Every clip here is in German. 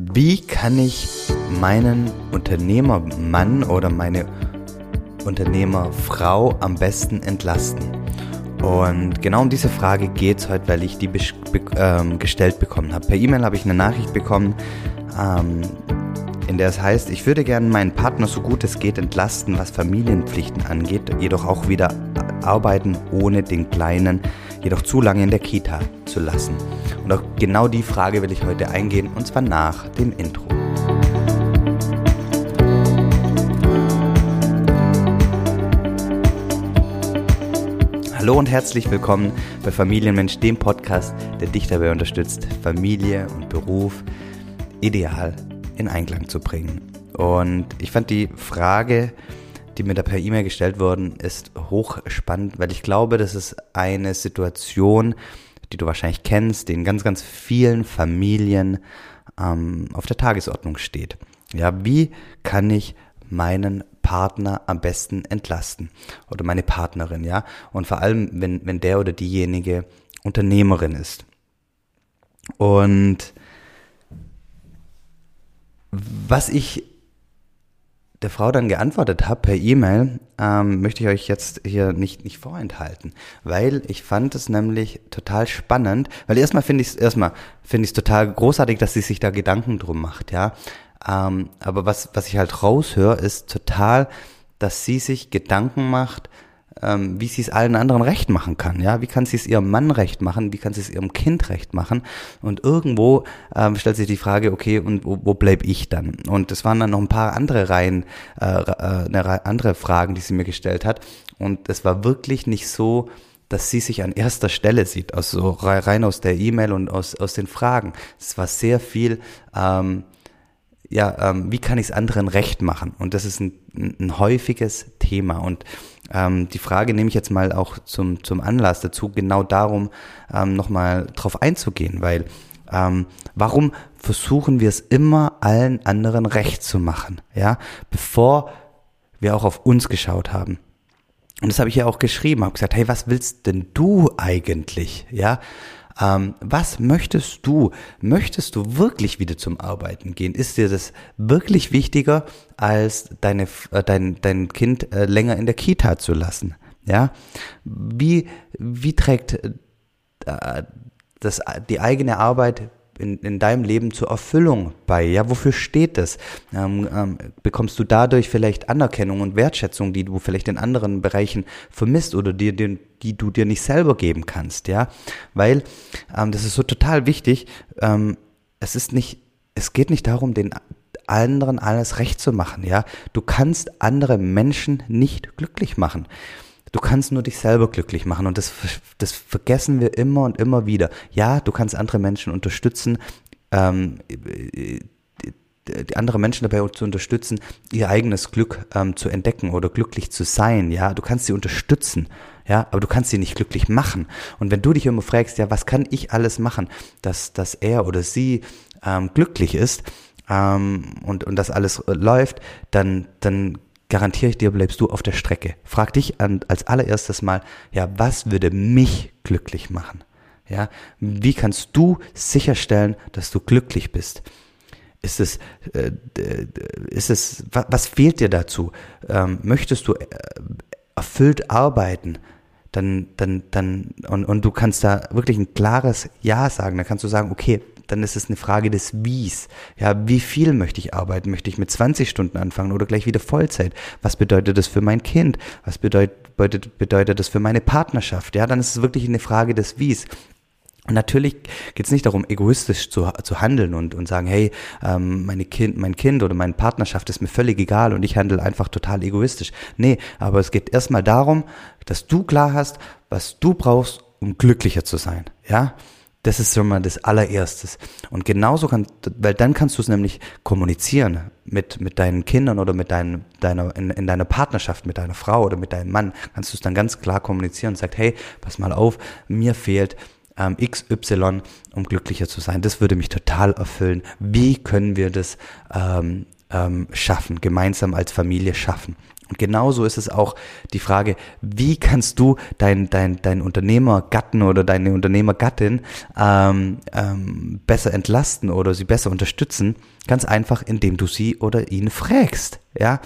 Wie kann ich meinen Unternehmermann oder meine Unternehmerfrau am besten entlasten? Und genau um diese Frage geht es heute, weil ich die ähm, gestellt bekommen habe. Per E-Mail habe ich eine Nachricht bekommen, ähm, in der es heißt, ich würde gerne meinen Partner so gut es geht entlasten, was Familienpflichten angeht, jedoch auch wieder arbeiten, ohne den Kleinen jedoch zu lange in der Kita zu lassen. Und auch genau die Frage will ich heute eingehen, und zwar nach dem Intro. Hallo und herzlich willkommen bei Familienmensch, dem Podcast, der dich dabei unterstützt, Familie und Beruf ideal in Einklang zu bringen. Und ich fand die Frage, die mir da per E-Mail gestellt worden ist, hochspannend, weil ich glaube, das ist eine Situation, die du wahrscheinlich kennst, die in ganz, ganz vielen Familien ähm, auf der Tagesordnung steht. Ja, wie kann ich meinen Partner am besten entlasten oder meine Partnerin, ja? Und vor allem, wenn, wenn der oder diejenige Unternehmerin ist. Und was ich der Frau dann geantwortet habe per E-Mail, ähm, möchte ich euch jetzt hier nicht, nicht vorenthalten, weil ich fand es nämlich total spannend, weil erstmal finde ich es erstmal finde ich es total großartig, dass sie sich da Gedanken drum macht, ja. Ähm, aber was, was ich halt raushöre, ist total, dass sie sich Gedanken macht, ähm, wie sie es allen anderen recht machen kann. Ja, wie kann sie es ihrem Mann recht machen? Wie kann sie es ihrem Kind recht machen? Und irgendwo ähm, stellt sich die Frage, okay, und wo, wo bleib ich dann? Und es waren dann noch ein paar andere Reihen, äh, äh, eine andere Fragen, die sie mir gestellt hat. Und es war wirklich nicht so, dass sie sich an erster Stelle sieht, also rein aus der E-Mail und aus, aus den Fragen. Es war sehr viel, ähm, ja, ähm, wie kann ich es anderen recht machen? Und das ist ein, ein häufiges Thema. Und ähm, die Frage nehme ich jetzt mal auch zum, zum Anlass dazu, genau darum ähm, nochmal drauf einzugehen, weil ähm, warum versuchen wir es immer allen anderen recht zu machen, ja, bevor wir auch auf uns geschaut haben. Und das habe ich ja auch geschrieben, habe gesagt, hey, was willst denn du eigentlich, ja? Ähm, was möchtest du? Möchtest du wirklich wieder zum Arbeiten gehen? Ist dir das wirklich wichtiger, als deine, äh, dein, dein Kind äh, länger in der Kita zu lassen? Ja? Wie, wie trägt äh, das, die eigene Arbeit in, in deinem Leben zur Erfüllung bei? Ja, wofür steht das? Ähm, ähm, bekommst du dadurch vielleicht Anerkennung und Wertschätzung, die du vielleicht in anderen Bereichen vermisst oder die, die, die du dir nicht selber geben kannst? Ja, weil ähm, das ist so total wichtig. Ähm, es ist nicht, es geht nicht darum, den anderen alles recht zu machen. Ja, du kannst andere Menschen nicht glücklich machen. Du kannst nur dich selber glücklich machen und das, das vergessen wir immer und immer wieder. Ja, du kannst andere Menschen unterstützen, ähm, andere Menschen dabei zu unterstützen, ihr eigenes Glück ähm, zu entdecken oder glücklich zu sein. Ja, du kannst sie unterstützen, ja, aber du kannst sie nicht glücklich machen. Und wenn du dich immer fragst, ja, was kann ich alles machen, dass, dass er oder sie ähm, glücklich ist ähm, und, und das alles äh, läuft, dann, dann garantiere ich dir, bleibst du auf der Strecke. Frag dich als allererstes mal, ja, was würde mich glücklich machen? Ja, wie kannst du sicherstellen, dass du glücklich bist? Ist es, äh, ist es, was, was fehlt dir dazu? Ähm, möchtest du äh, erfüllt arbeiten? Dann, dann, dann, und, und du kannst da wirklich ein klares Ja sagen. Dann kannst du sagen, okay, dann ist es eine Frage des Wies. Ja, wie viel möchte ich arbeiten? Möchte ich mit 20 Stunden anfangen oder gleich wieder Vollzeit? Was bedeutet das für mein Kind? Was bedeutet, bedeutet, bedeutet das für meine Partnerschaft? Ja, dann ist es wirklich eine Frage des Wies. Und natürlich geht es nicht darum, egoistisch zu, zu handeln und, und sagen, hey, ähm, meine kind, mein Kind oder meine Partnerschaft ist mir völlig egal und ich handle einfach total egoistisch. Nee, aber es geht erstmal darum, dass du klar hast, was du brauchst, um glücklicher zu sein. Ja, das ist schon mal das allererstes. Und genauso kann, weil dann kannst du es nämlich kommunizieren mit, mit deinen Kindern oder mit deinen, deiner, in, in deiner Partnerschaft mit deiner Frau oder mit deinem Mann, kannst du es dann ganz klar kommunizieren und sagst, hey, pass mal auf, mir fehlt ähm, XY, um glücklicher zu sein. Das würde mich total erfüllen. Wie können wir das ähm, ähm, schaffen, gemeinsam als Familie schaffen? Und genauso ist es auch die Frage, wie kannst du dein, dein, dein Unternehmergatten oder deine Unternehmergattin ähm, ähm, besser entlasten oder sie besser unterstützen? Ganz einfach, indem du sie oder ihn fragst. Ja,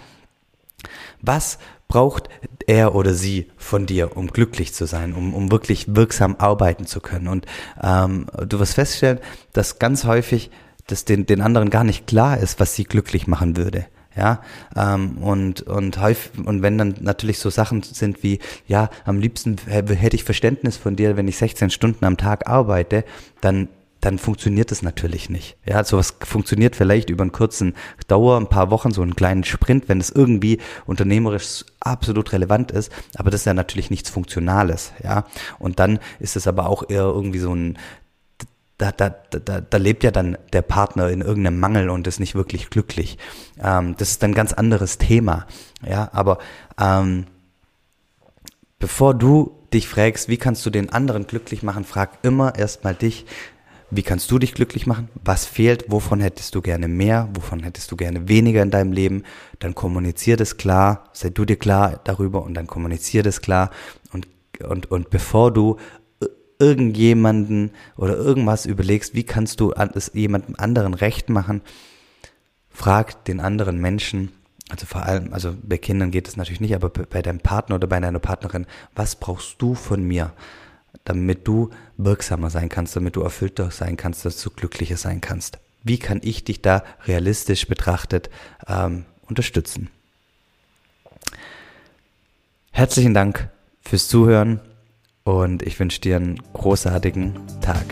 was braucht er oder sie von dir, um glücklich zu sein, um, um wirklich wirksam arbeiten zu können? Und ähm, du wirst feststellen, dass ganz häufig das den, den anderen gar nicht klar ist, was sie glücklich machen würde. Ja, ähm, und, und häufig, und wenn dann natürlich so Sachen sind wie, ja, am liebsten hätte ich Verständnis von dir, wenn ich 16 Stunden am Tag arbeite, dann dann funktioniert es natürlich nicht. Ja, sowas funktioniert vielleicht über einen kurzen Dauer, ein paar Wochen, so einen kleinen Sprint, wenn es irgendwie unternehmerisch absolut relevant ist, aber das ist ja natürlich nichts Funktionales, ja. Und dann ist es aber auch eher irgendwie so ein da, da, da, da lebt ja dann der Partner in irgendeinem Mangel und ist nicht wirklich glücklich. Ähm, das ist ein ganz anderes Thema. Ja, aber ähm, bevor du dich fragst, wie kannst du den anderen glücklich machen, frag immer erstmal dich, wie kannst du dich glücklich machen? Was fehlt? Wovon hättest du gerne mehr? Wovon hättest du gerne weniger in deinem Leben? Dann kommunizier das klar, sei du dir klar darüber und dann kommunizier das klar. Und, und, und bevor du irgendjemanden oder irgendwas überlegst, wie kannst du es jemandem anderen recht machen, frag den anderen Menschen, also vor allem, also bei Kindern geht es natürlich nicht, aber bei deinem Partner oder bei deiner Partnerin, was brauchst du von mir, damit du wirksamer sein kannst, damit du erfüllter sein kannst, dass du glücklicher sein kannst? Wie kann ich dich da realistisch betrachtet ähm, unterstützen? Herzlichen Dank fürs Zuhören und ich wünsche dir einen großartigen Tag.